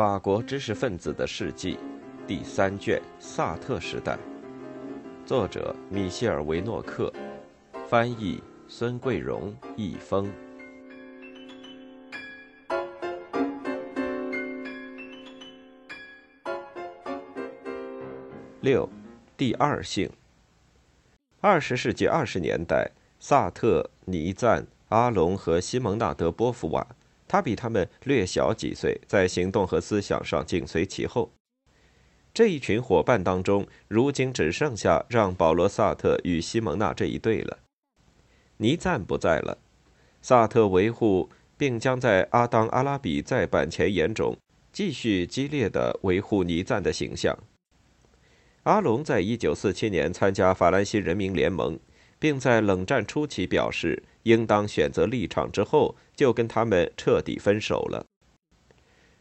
法国知识分子的事迹，第三卷《萨特时代》，作者米歇尔·维诺克，翻译孙桂荣、易峰。六，第二性。二十世纪二十年代，萨特、尼赞、阿隆和西蒙纳德波伏瓦。他比他们略小几岁，在行动和思想上紧随其后。这一群伙伴当中，如今只剩下让·保罗·萨特与西蒙娜这一对了。尼赞不在了。萨特维护并将在阿当·阿拉比再版前言中继续激烈的维护尼赞的形象。阿隆在一九四七年参加法兰西人民联盟。并在冷战初期表示应当选择立场之后，就跟他们彻底分手了。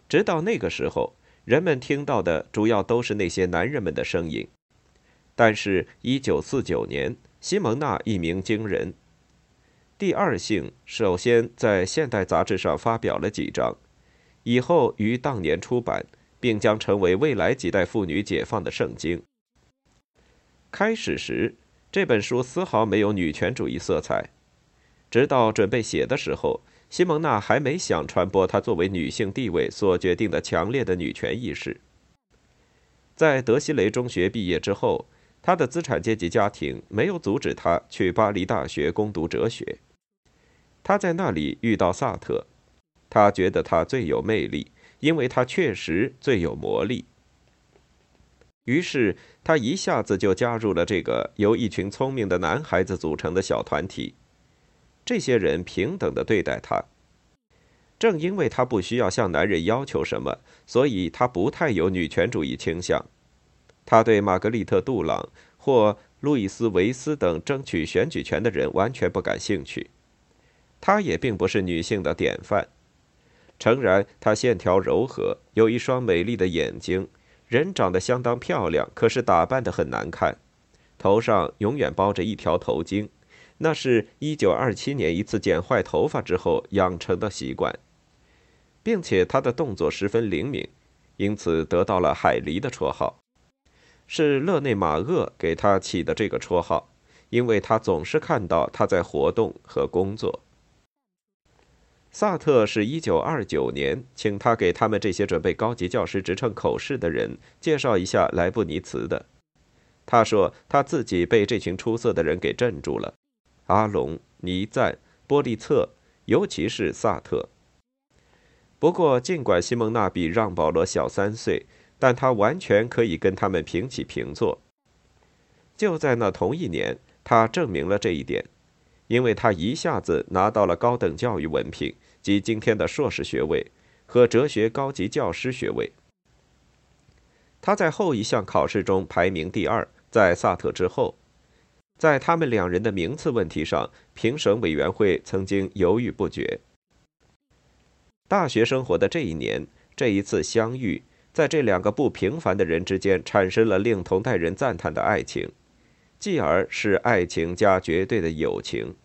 直到那个时候，人们听到的主要都是那些男人们的声音。但是，一九四九年，西蒙娜一鸣惊人。第二性首先在《现代》杂志上发表了几章，以后于当年出版，并将成为未来几代妇女解放的圣经。开始时。这本书丝毫没有女权主义色彩，直到准备写的时候，西蒙娜还没想传播她作为女性地位所决定的强烈的女权意识。在德西雷中学毕业之后，她的资产阶级家庭没有阻止她去巴黎大学攻读哲学。她在那里遇到萨特，她觉得他最有魅力，因为他确实最有魔力。于是，他一下子就加入了这个由一群聪明的男孩子组成的小团体。这些人平等的对待他。正因为他不需要向男人要求什么，所以他不太有女权主义倾向。他对玛格丽特·杜朗或路易斯·维斯等争取选举权的人完全不感兴趣。他也并不是女性的典范。诚然，他线条柔和，有一双美丽的眼睛。人长得相当漂亮，可是打扮得很难看，头上永远包着一条头巾，那是一九二七年一次剪坏头发之后养成的习惯，并且他的动作十分灵敏，因此得到了“海狸”的绰号，是勒内马厄给他起的这个绰号，因为他总是看到他在活动和工作。萨特是一九二九年请他给他们这些准备高级教师职称口试的人介绍一下莱布尼茨的。他说他自己被这群出色的人给镇住了：阿隆、尼赞、波利策，尤其是萨特。不过，尽管西蒙娜比让·保罗小三岁，但他完全可以跟他们平起平坐。就在那同一年，他证明了这一点。因为他一下子拿到了高等教育文凭及今天的硕士学位和哲学高级教师学位。他在后一项考试中排名第二，在萨特之后。在他们两人的名次问题上，评审委员会曾经犹豫不决。大学生活的这一年，这一次相遇，在这两个不平凡的人之间产生了令同代人赞叹的爱情。继而是爱情加绝对的友情。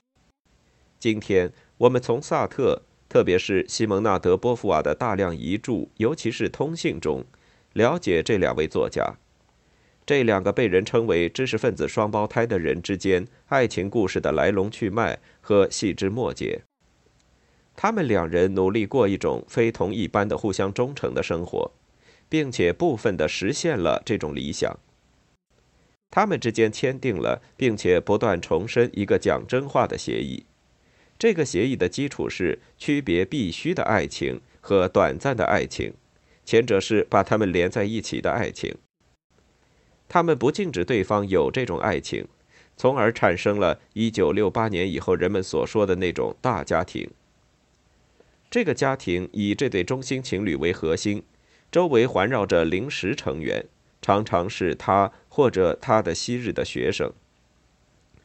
今天我们从萨特，特别是西蒙纳德·波伏瓦的大量遗著，尤其是通信中，了解这两位作家，这两个被人称为知识分子双胞胎的人之间爱情故事的来龙去脉和细枝末节。他们两人努力过一种非同一般的互相忠诚的生活，并且部分的实现了这种理想。他们之间签订了，并且不断重申一个讲真话的协议。这个协议的基础是区别必须的爱情和短暂的爱情，前者是把他们连在一起的爱情。他们不禁止对方有这种爱情，从而产生了一九六八年以后人们所说的那种大家庭。这个家庭以这对中心情侣为核心，周围环绕着临时成员。常常是他或者他的昔日的学生，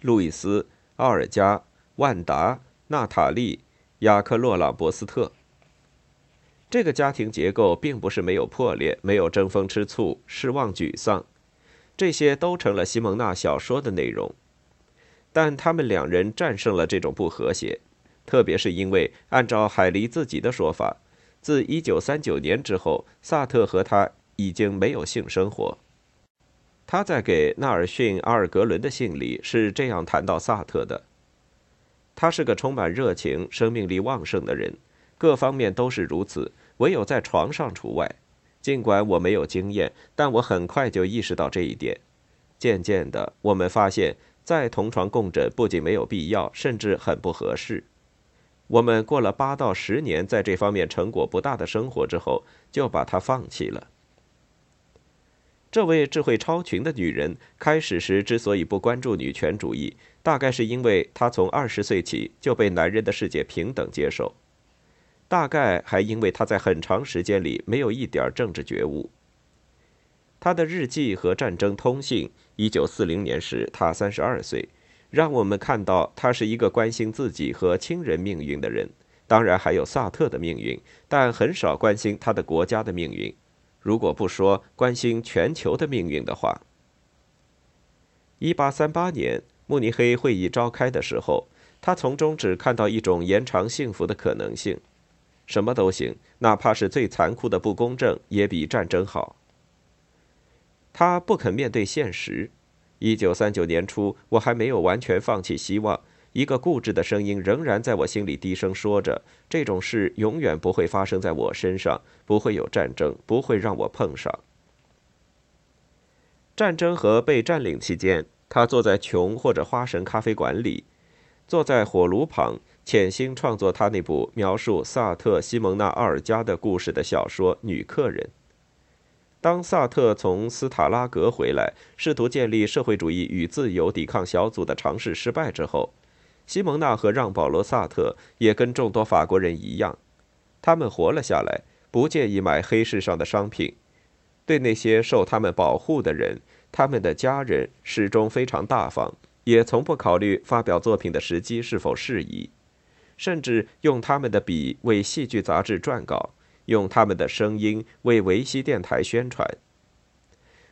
路易斯、奥尔加、万达、娜塔莉、雅克洛朗博斯特。这个家庭结构并不是没有破裂，没有争风吃醋、失望沮丧，这些都成了西蒙娜小说的内容。但他们两人战胜了这种不和谐，特别是因为按照海狸自己的说法，自1939年之后，萨特和他已经没有性生活。他在给纳尔逊·阿尔格伦的信里是这样谈到萨特的：他是个充满热情、生命力旺盛的人，各方面都是如此，唯有在床上除外。尽管我没有经验，但我很快就意识到这一点。渐渐的，我们发现，再同床共枕不仅没有必要，甚至很不合适。我们过了八到十年在这方面成果不大的生活之后，就把它放弃了。这位智慧超群的女人开始时之所以不关注女权主义，大概是因为她从二十岁起就被男人的世界平等接受。大概还因为他在很长时间里没有一点政治觉悟。他的日记和战争通信，一九四零年时他三十二岁，让我们看到他是一个关心自己和亲人命运的人，当然还有萨特的命运，但很少关心他的国家的命运。如果不说关心全球的命运的话，一八三八年慕尼黑会议召开的时候，他从中只看到一种延长幸福的可能性。什么都行，哪怕是最残酷的不公正，也比战争好。他不肯面对现实。一九三九年初，我还没有完全放弃希望，一个固执的声音仍然在我心里低声说着：“这种事永远不会发生在我身上，不会有战争，不会让我碰上。”战争和被占领期间，他坐在琼或者花神咖啡馆里，坐在火炉旁。潜心创作他那部描述萨特、西蒙娜·奥尔加的故事的小说《女客人》。当萨特从斯塔拉格回来，试图建立社会主义与自由抵抗小组的尝试失败之后，西蒙娜和让·保罗·萨特也跟众多法国人一样，他们活了下来，不介意买黑市上的商品，对那些受他们保护的人、他们的家人始终非常大方，也从不考虑发表作品的时机是否适宜。甚至用他们的笔为戏剧杂志撰稿，用他们的声音为维希电台宣传。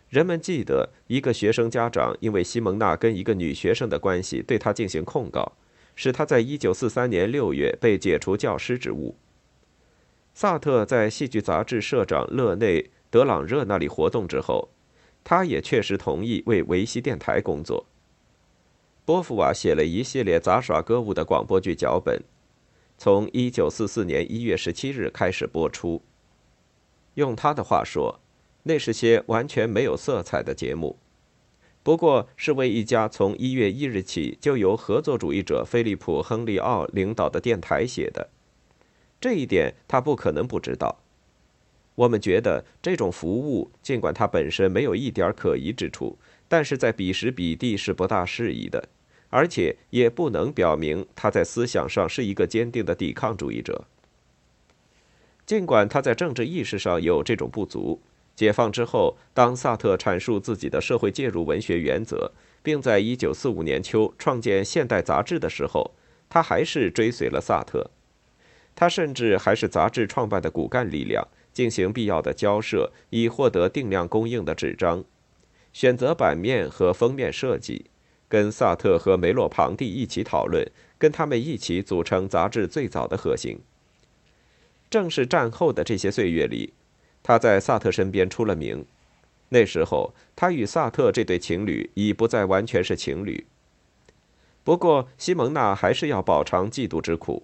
人们记得一个学生家长因为西蒙娜跟一个女学生的关系对他进行控告，使他在1943年6月被解除教师职务。萨特在戏剧杂志社长勒内·德朗热那里活动之后，他也确实同意为维希电台工作。波伏娃写了一系列杂耍歌舞的广播剧脚本。从一九四四年一月十七日开始播出。用他的话说，那是些完全没有色彩的节目，不过是为一家从一月一日起就由合作主义者菲利普·亨利奥领导的电台写的。这一点他不可能不知道。我们觉得这种服务，尽管它本身没有一点可疑之处，但是在彼时彼地是不大适宜的。而且也不能表明他在思想上是一个坚定的抵抗主义者。尽管他在政治意识上有这种不足，解放之后，当萨特阐述自己的社会介入文学原则，并在1945年秋创建《现代》杂志的时候，他还是追随了萨特。他甚至还是杂志创办的骨干力量，进行必要的交涉，以获得定量供应的纸张，选择版面和封面设计。跟萨特和梅洛庞蒂一起讨论，跟他们一起组成杂志最早的核心。正是战后的这些岁月里，他在萨特身边出了名。那时候，他与萨特这对情侣已不再完全是情侣。不过，西蒙娜还是要饱尝嫉妒之苦。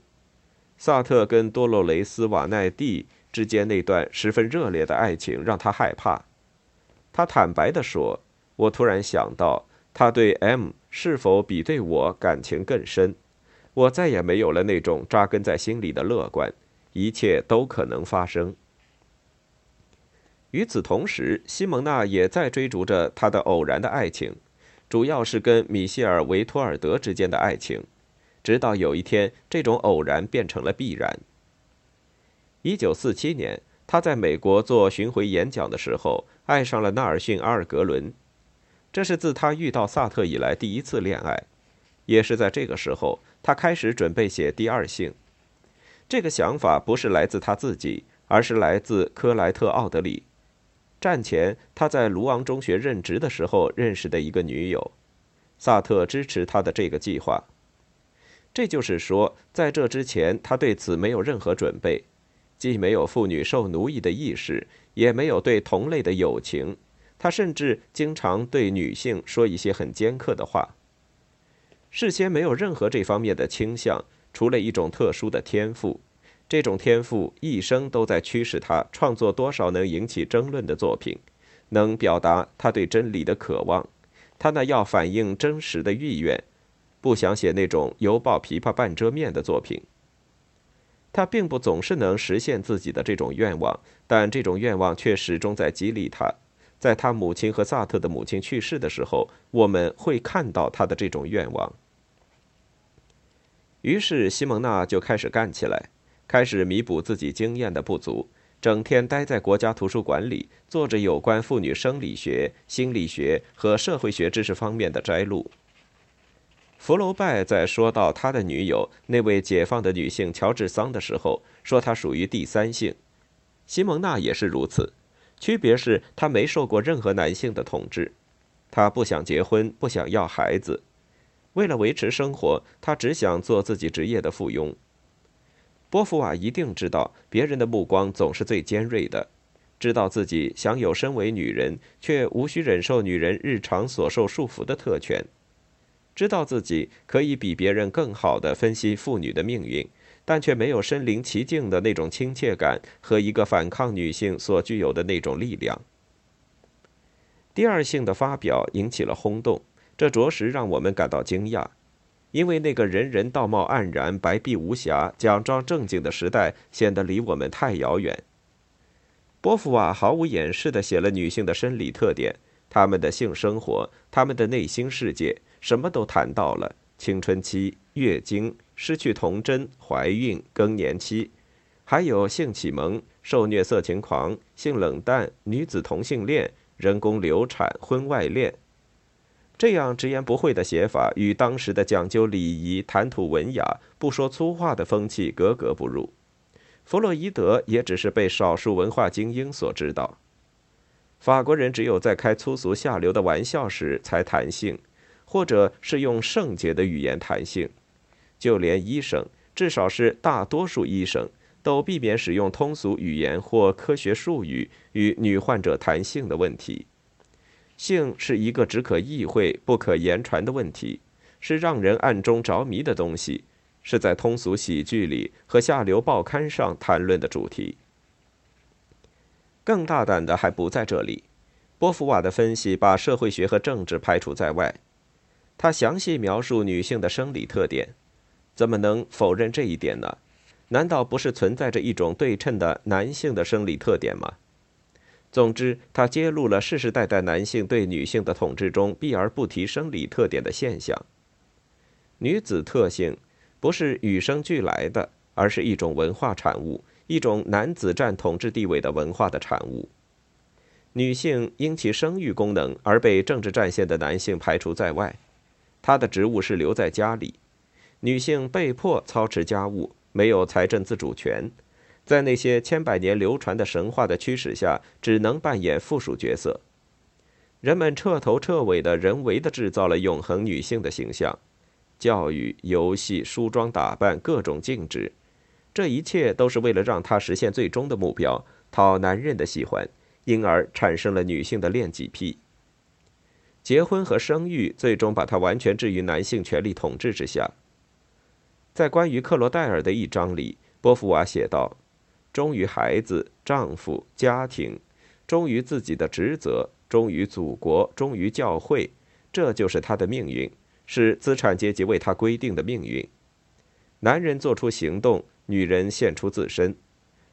萨特跟多洛雷斯·瓦奈蒂之间那段十分热烈的爱情让他害怕。他坦白地说：“我突然想到。”他对 M 是否比对我感情更深？我再也没有了那种扎根在心里的乐观，一切都可能发生。与此同时，西蒙娜也在追逐着她的偶然的爱情，主要是跟米歇尔·维托尔德之间的爱情。直到有一天，这种偶然变成了必然。一九四七年，他在美国做巡回演讲的时候，爱上了纳尔逊·阿尔格伦。这是自他遇到萨特以来第一次恋爱，也是在这个时候，他开始准备写《第二性》。这个想法不是来自他自己，而是来自科莱特·奥德里。战前他在卢昂中学任职的时候认识的一个女友。萨特支持他的这个计划。这就是说，在这之前，他对此没有任何准备。既没有妇女受奴役的意识，也没有对同类的友情。他甚至经常对女性说一些很尖刻的话。事先没有任何这方面的倾向，除了一种特殊的天赋。这种天赋一生都在驱使他创作多少能引起争论的作品，能表达他对真理的渴望，他那要反映真实的意愿，不想写那种犹抱琵琶半遮面的作品。他并不总是能实现自己的这种愿望，但这种愿望却始终在激励他。在他母亲和萨特的母亲去世的时候，我们会看到他的这种愿望。于是西蒙娜就开始干起来。开始弥补自己经验的不足，整天待在国家图书馆里，做着有关妇女生理学、心理学和社会学知识方面的摘录。福楼拜在说到他的女友那位解放的女性乔治桑的时候，说她属于第三性。西蒙娜也是如此，区别是她没受过任何男性的统治，她不想结婚，不想要孩子，为了维持生活，她只想做自己职业的附庸。波伏娃一定知道，别人的目光总是最尖锐的，知道自己享有身为女人却无需忍受女人日常所受束缚的特权，知道自己可以比别人更好地分析妇女的命运，但却没有身临其境的那种亲切感和一个反抗女性所具有的那种力量。第二性的发表引起了轰动，这着实让我们感到惊讶。因为那个人人道貌岸然、白璧无瑕、讲装正经的时代显得离我们太遥远。波伏娃毫无掩饰地写了女性的生理特点、她们的性生活、她们的内心世界，什么都谈到了：青春期、月经、失去童真、怀孕、更年期，还有性启蒙、受虐色情狂、性冷淡、女子同性恋、人工流产、婚外恋。这样直言不讳的写法，与当时的讲究礼仪、谈吐文雅、不说粗话的风气格格不入。弗洛伊德也只是被少数文化精英所知道。法国人只有在开粗俗下流的玩笑时才谈性，或者是用圣洁的语言谈性。就连医生，至少是大多数医生，都避免使用通俗语言或科学术语与女患者谈性的问题。性是一个只可意会不可言传的问题，是让人暗中着迷的东西，是在通俗喜剧里和下流报刊上谈论的主题。更大胆的还不在这里，波伏娃的分析把社会学和政治排除在外，他详细描述女性的生理特点，怎么能否认这一点呢？难道不是存在着一种对称的男性的生理特点吗？总之，他揭露了世世代代男性对女性的统治中避而不提生理特点的现象。女子特性不是与生俱来的，而是一种文化产物，一种男子占统治地位的文化的产物。女性因其生育功能而被政治战线的男性排除在外，她的职务是留在家里，女性被迫操持家务，没有财政自主权。在那些千百年流传的神话的驱使下，只能扮演附属角色。人们彻头彻尾的人为的制造了永恒女性的形象，教育、游戏、梳妆打扮，各种禁止，这一切都是为了让她实现最终的目标——讨男人的喜欢，因而产生了女性的恋己癖。结婚和生育最终把她完全置于男性权力统治之下。在关于克罗戴尔的一章里，波伏娃写道。忠于孩子、丈夫、家庭，忠于自己的职责，忠于祖国，忠于教会，这就是他的命运，是资产阶级为他规定的命运。男人做出行动，女人献出自身。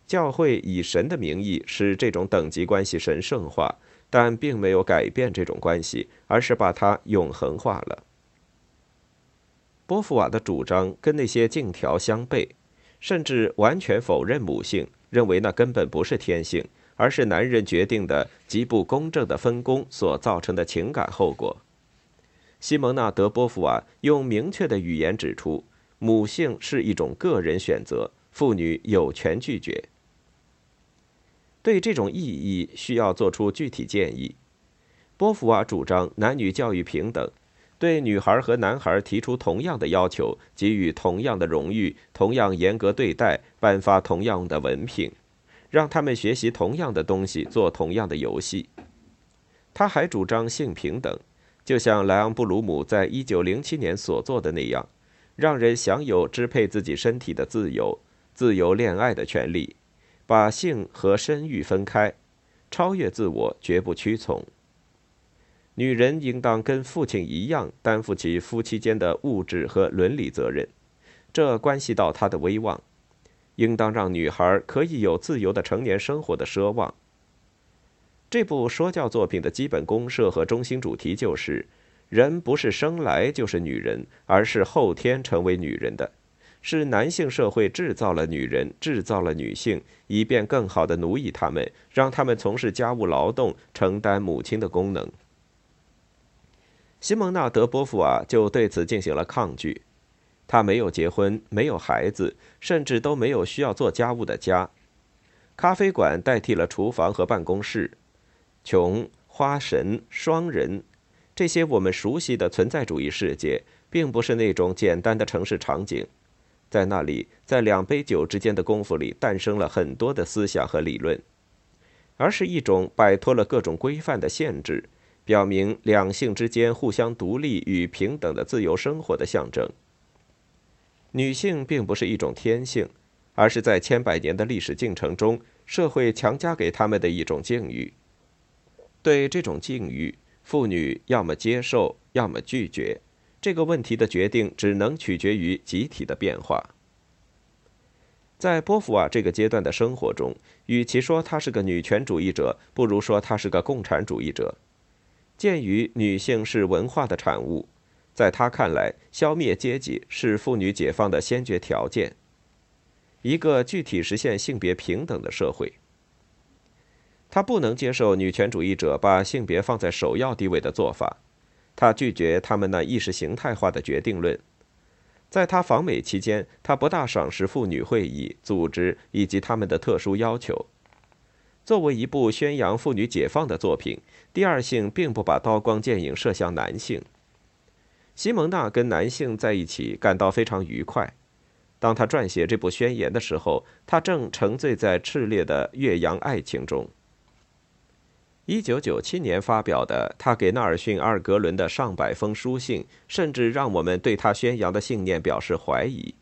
教会以神的名义使这种等级关系神圣化，但并没有改变这种关系，而是把它永恒化了。波伏娃的主张跟那些禁条相悖。甚至完全否认母性，认为那根本不是天性，而是男人决定的极不公正的分工所造成的情感后果。西蒙娜·德波伏娃用明确的语言指出，母性是一种个人选择，妇女有权拒绝。对这种意义，需要做出具体建议。波伏娃主张男女教育平等。对女孩和男孩提出同样的要求，给予同样的荣誉，同样严格对待，颁发同样的文凭，让他们学习同样的东西，做同样的游戏。他还主张性平等，就像莱昂布鲁姆在一九零七年所做的那样，让人享有支配自己身体的自由、自由恋爱的权利，把性和身欲分开，超越自我，绝不屈从。女人应当跟父亲一样担负起夫妻间的物质和伦理责任，这关系到她的威望。应当让女孩可以有自由的成年生活的奢望。这部说教作品的基本公设和中心主题就是：人不是生来就是女人，而是后天成为女人的。是男性社会制造了女人，制造了女性，以便更好的奴役她们，让她们从事家务劳动，承担母亲的功能。西蒙娜·德波伏瓦就对此进行了抗拒。她没有结婚，没有孩子，甚至都没有需要做家务的家。咖啡馆代替了厨房和办公室。穷、花神、双人，这些我们熟悉的存在主义世界，并不是那种简单的城市场景。在那里，在两杯酒之间的功夫里，诞生了很多的思想和理论，而是一种摆脱了各种规范的限制。表明两性之间互相独立与平等的自由生活的象征。女性并不是一种天性，而是在千百年的历史进程中，社会强加给他们的一种境遇。对这种境遇，妇女要么接受，要么拒绝。这个问题的决定只能取决于集体的变化。在波伏娃这个阶段的生活中，与其说她是个女权主义者，不如说她是个共产主义者。鉴于女性是文化的产物，在他看来，消灭阶级是妇女解放的先决条件。一个具体实现性别平等的社会，他不能接受女权主义者把性别放在首要地位的做法。他拒绝他们那意识形态化的决定论。在他访美期间，他不大赏识妇女会议组织以及他们的特殊要求。作为一部宣扬妇女解放的作品，《第二性》并不把刀光剑影射向男性。西蒙娜跟男性在一起感到非常愉快。当他撰写这部宣言的时候，他正沉醉在炽烈的岳阳爱情中。一九九七年发表的他给纳尔逊·阿尔格伦的上百封书信，甚至让我们对他宣扬的信念表示怀疑。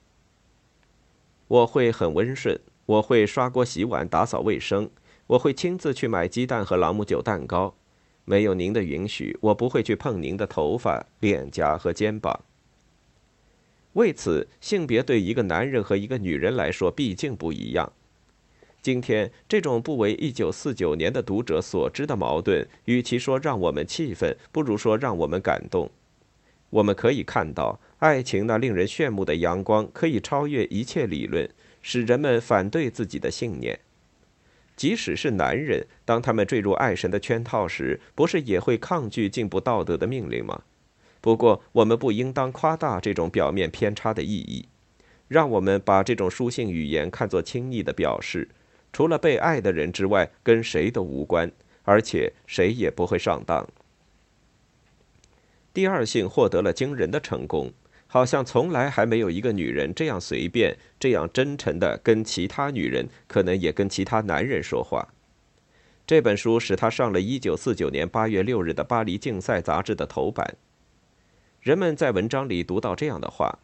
我会很温顺，我会刷锅洗碗、打扫卫生。我会亲自去买鸡蛋和朗姆酒蛋糕，没有您的允许，我不会去碰您的头发、脸颊和肩膀。为此，性别对一个男人和一个女人来说毕竟不一样。今天，这种不为1949年的读者所知的矛盾，与其说让我们气愤，不如说让我们感动。我们可以看到，爱情那令人炫目的阳光可以超越一切理论，使人们反对自己的信念。即使是男人，当他们坠入爱神的圈套时，不是也会抗拒进步道德的命令吗？不过，我们不应当夸大这种表面偏差的意义。让我们把这种书信语言看作亲昵的表示，除了被爱的人之外，跟谁都无关，而且谁也不会上当。第二性获得了惊人的成功。好像从来还没有一个女人这样随便、这样真诚地跟其他女人，可能也跟其他男人说话。这本书使他上了一九四九年八月六日的《巴黎竞赛》杂志的头版。人们在文章里读到这样的话：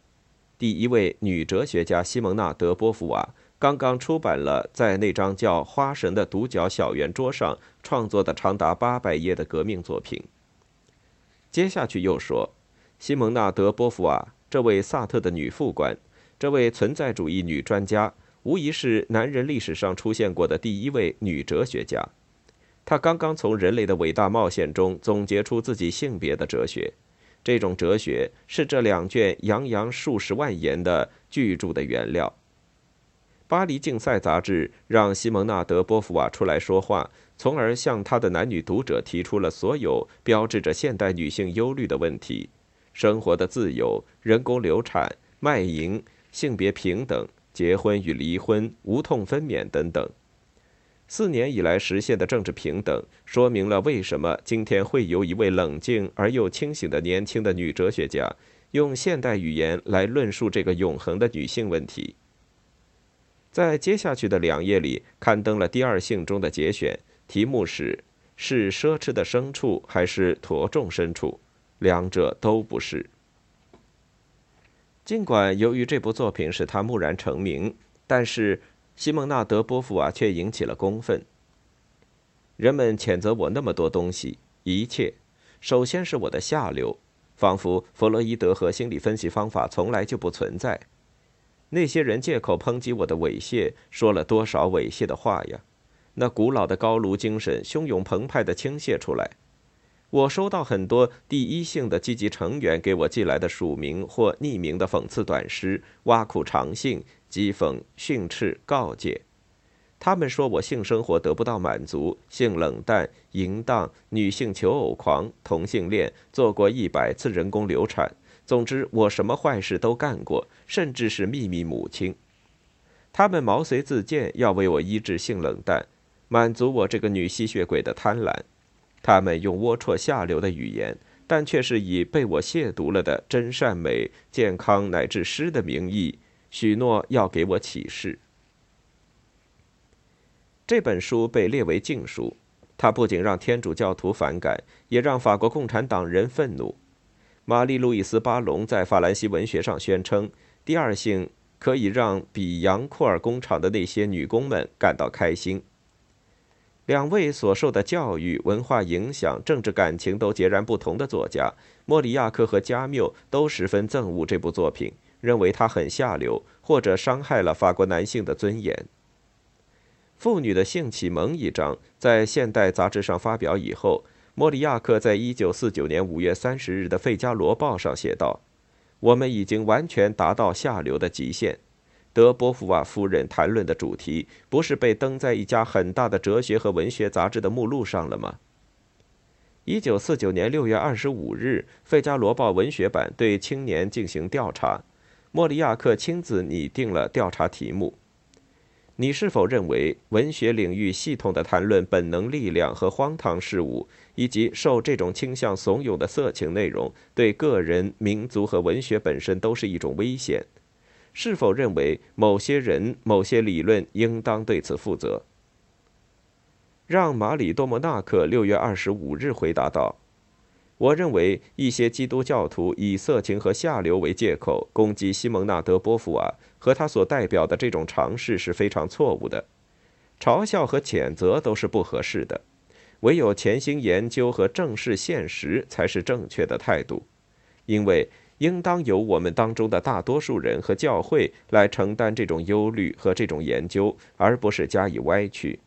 第一位女哲学家西蒙娜·德波伏娃刚刚出版了在那张叫《花神》的独角小圆桌上创作的长达八百页的革命作品。接下去又说，西蒙娜·德波伏娃。这位萨特的女副官，这位存在主义女专家，无疑是男人历史上出现过的第一位女哲学家。她刚刚从人类的伟大冒险中总结出自己性别的哲学，这种哲学是这两卷洋洋数十万言的巨著的原料。巴黎竞赛杂志让西蒙娜·德波伏娃出来说话，从而向他的男女读者提出了所有标志着现代女性忧虑的问题。生活的自由、人工流产、卖淫、性别平等、结婚与离婚、无痛分娩等等，四年以来实现的政治平等，说明了为什么今天会由一位冷静而又清醒的年轻的女哲学家，用现代语言来论述这个永恒的女性问题。在接下去的两页里刊登了第二性中的节选，题目是“是奢侈的牲畜还是驮重牲畜？两者都不是。”尽管由于这部作品使他蓦然成名，但是西蒙纳德·波伏娃却引起了公愤。人们谴责我那么多东西，一切，首先是我的下流，仿佛弗洛伊德和心理分析方法从来就不存在。那些人借口抨击我的猥亵，说了多少猥亵的话呀！那古老的高卢精神汹涌澎湃地倾泻出来。我收到很多第一性的积极成员给我寄来的署名或匿名的讽刺短诗、挖苦长性、讥讽、训斥、告诫。他们说我性生活得不到满足，性冷淡、淫荡、女性求偶狂、同性恋，做过一百次人工流产。总之，我什么坏事都干过，甚至是秘密母亲。他们毛遂自荐，要为我医治性冷淡，满足我这个女吸血鬼的贪婪。他们用龌龊下流的语言，但却是以被我亵渎了的真善美、健康乃至诗的名义，许诺要给我启示。这本书被列为禁书，它不仅让天主教徒反感，也让法国共产党人愤怒。玛丽·路易斯·巴隆在法兰西文学上宣称，第二性可以让比扬库尔工厂的那些女工们感到开心。两位所受的教育、文化影响、政治感情都截然不同的作家莫里亚克和加缪都十分憎恶这部作品，认为它很下流，或者伤害了法国男性的尊严。妇女的性启蒙一章在《现代》杂志上发表以后。莫里亚克在一九四九年五月三十日的《费加罗报》上写道：“我们已经完全达到下流的极限。德波伏瓦夫人谈论的主题不是被登在一家很大的哲学和文学杂志的目录上了吗？”一九四九年六月二十五日，《费加罗报》文学版对青年进行调查，莫里亚克亲自拟定了调查题目。你是否认为文学领域系统的谈论本能力量和荒唐事物，以及受这种倾向怂恿的色情内容，对个人、民族和文学本身都是一种危险？是否认为某些人、某些理论应当对此负责？让马里多莫纳克六月二十五日回答道。我认为一些基督教徒以色情和下流为借口攻击西蒙纳德·波伏娃和他所代表的这种尝试是非常错误的。嘲笑和谴责都是不合适的，唯有潜心研究和正视现实才是正确的态度。因为应当由我们当中的大多数人和教会来承担这种忧虑和这种研究，而不是加以歪曲。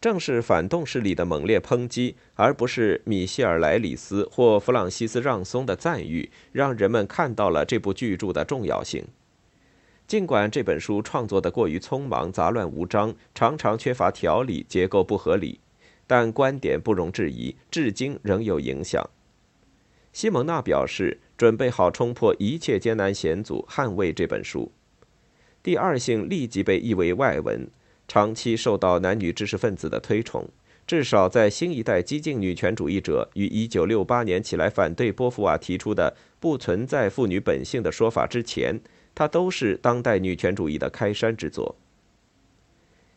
正是反动势力的猛烈抨击，而不是米歇尔·莱里斯或弗朗西斯·让松的赞誉，让人们看到了这部巨著的重要性。尽管这本书创作的过于匆忙、杂乱无章，常常缺乏条理、结构不合理，但观点不容置疑，至今仍有影响。西蒙娜表示，准备好冲破一切艰难险阻，捍卫这本书。第二性立即被译为外文。长期受到男女知识分子的推崇，至少在新一代激进女权主义者于1968年起来反对波伏娃提出的不存在妇女本性的说法之前，它都是当代女权主义的开山之作。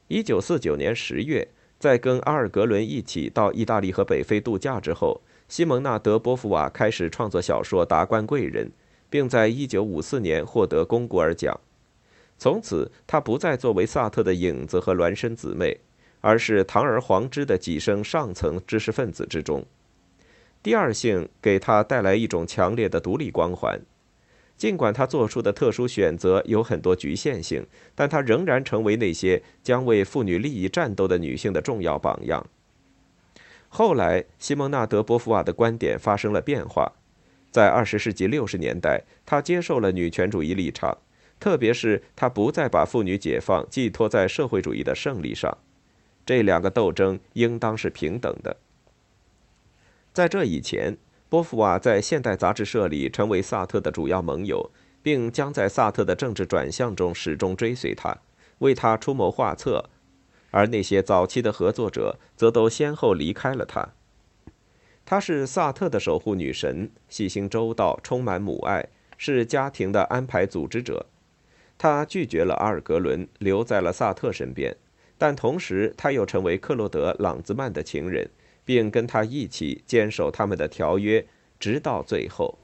1949年10月，在跟阿尔格伦一起到意大利和北非度假之后，西蒙纳德·波伏娃开始创作小说《达官贵人》，并在1954年获得龚古尔奖。从此，他不再作为萨特的影子和孪生姊妹，而是堂而皇之的跻身上层知识分子之中。第二性给他带来一种强烈的独立光环，尽管他做出的特殊选择有很多局限性，但他仍然成为那些将为妇女利益战斗的女性的重要榜样。后来，西蒙纳德·波伏娃的观点发生了变化，在二十世纪六十年代，他接受了女权主义立场。特别是他不再把妇女解放寄托在社会主义的胜利上，这两个斗争应当是平等的。在这以前，波伏娃在《现代》杂志社里成为萨特的主要盟友，并将在萨特的政治转向中始终追随他，为他出谋划策；而那些早期的合作者则都先后离开了他。她是萨特的守护女神，细心周到，充满母爱，是家庭的安排组织者。他拒绝了阿尔格伦，留在了萨特身边，但同时他又成为克洛德·朗兹曼的情人，并跟他一起坚守他们的条约，直到最后。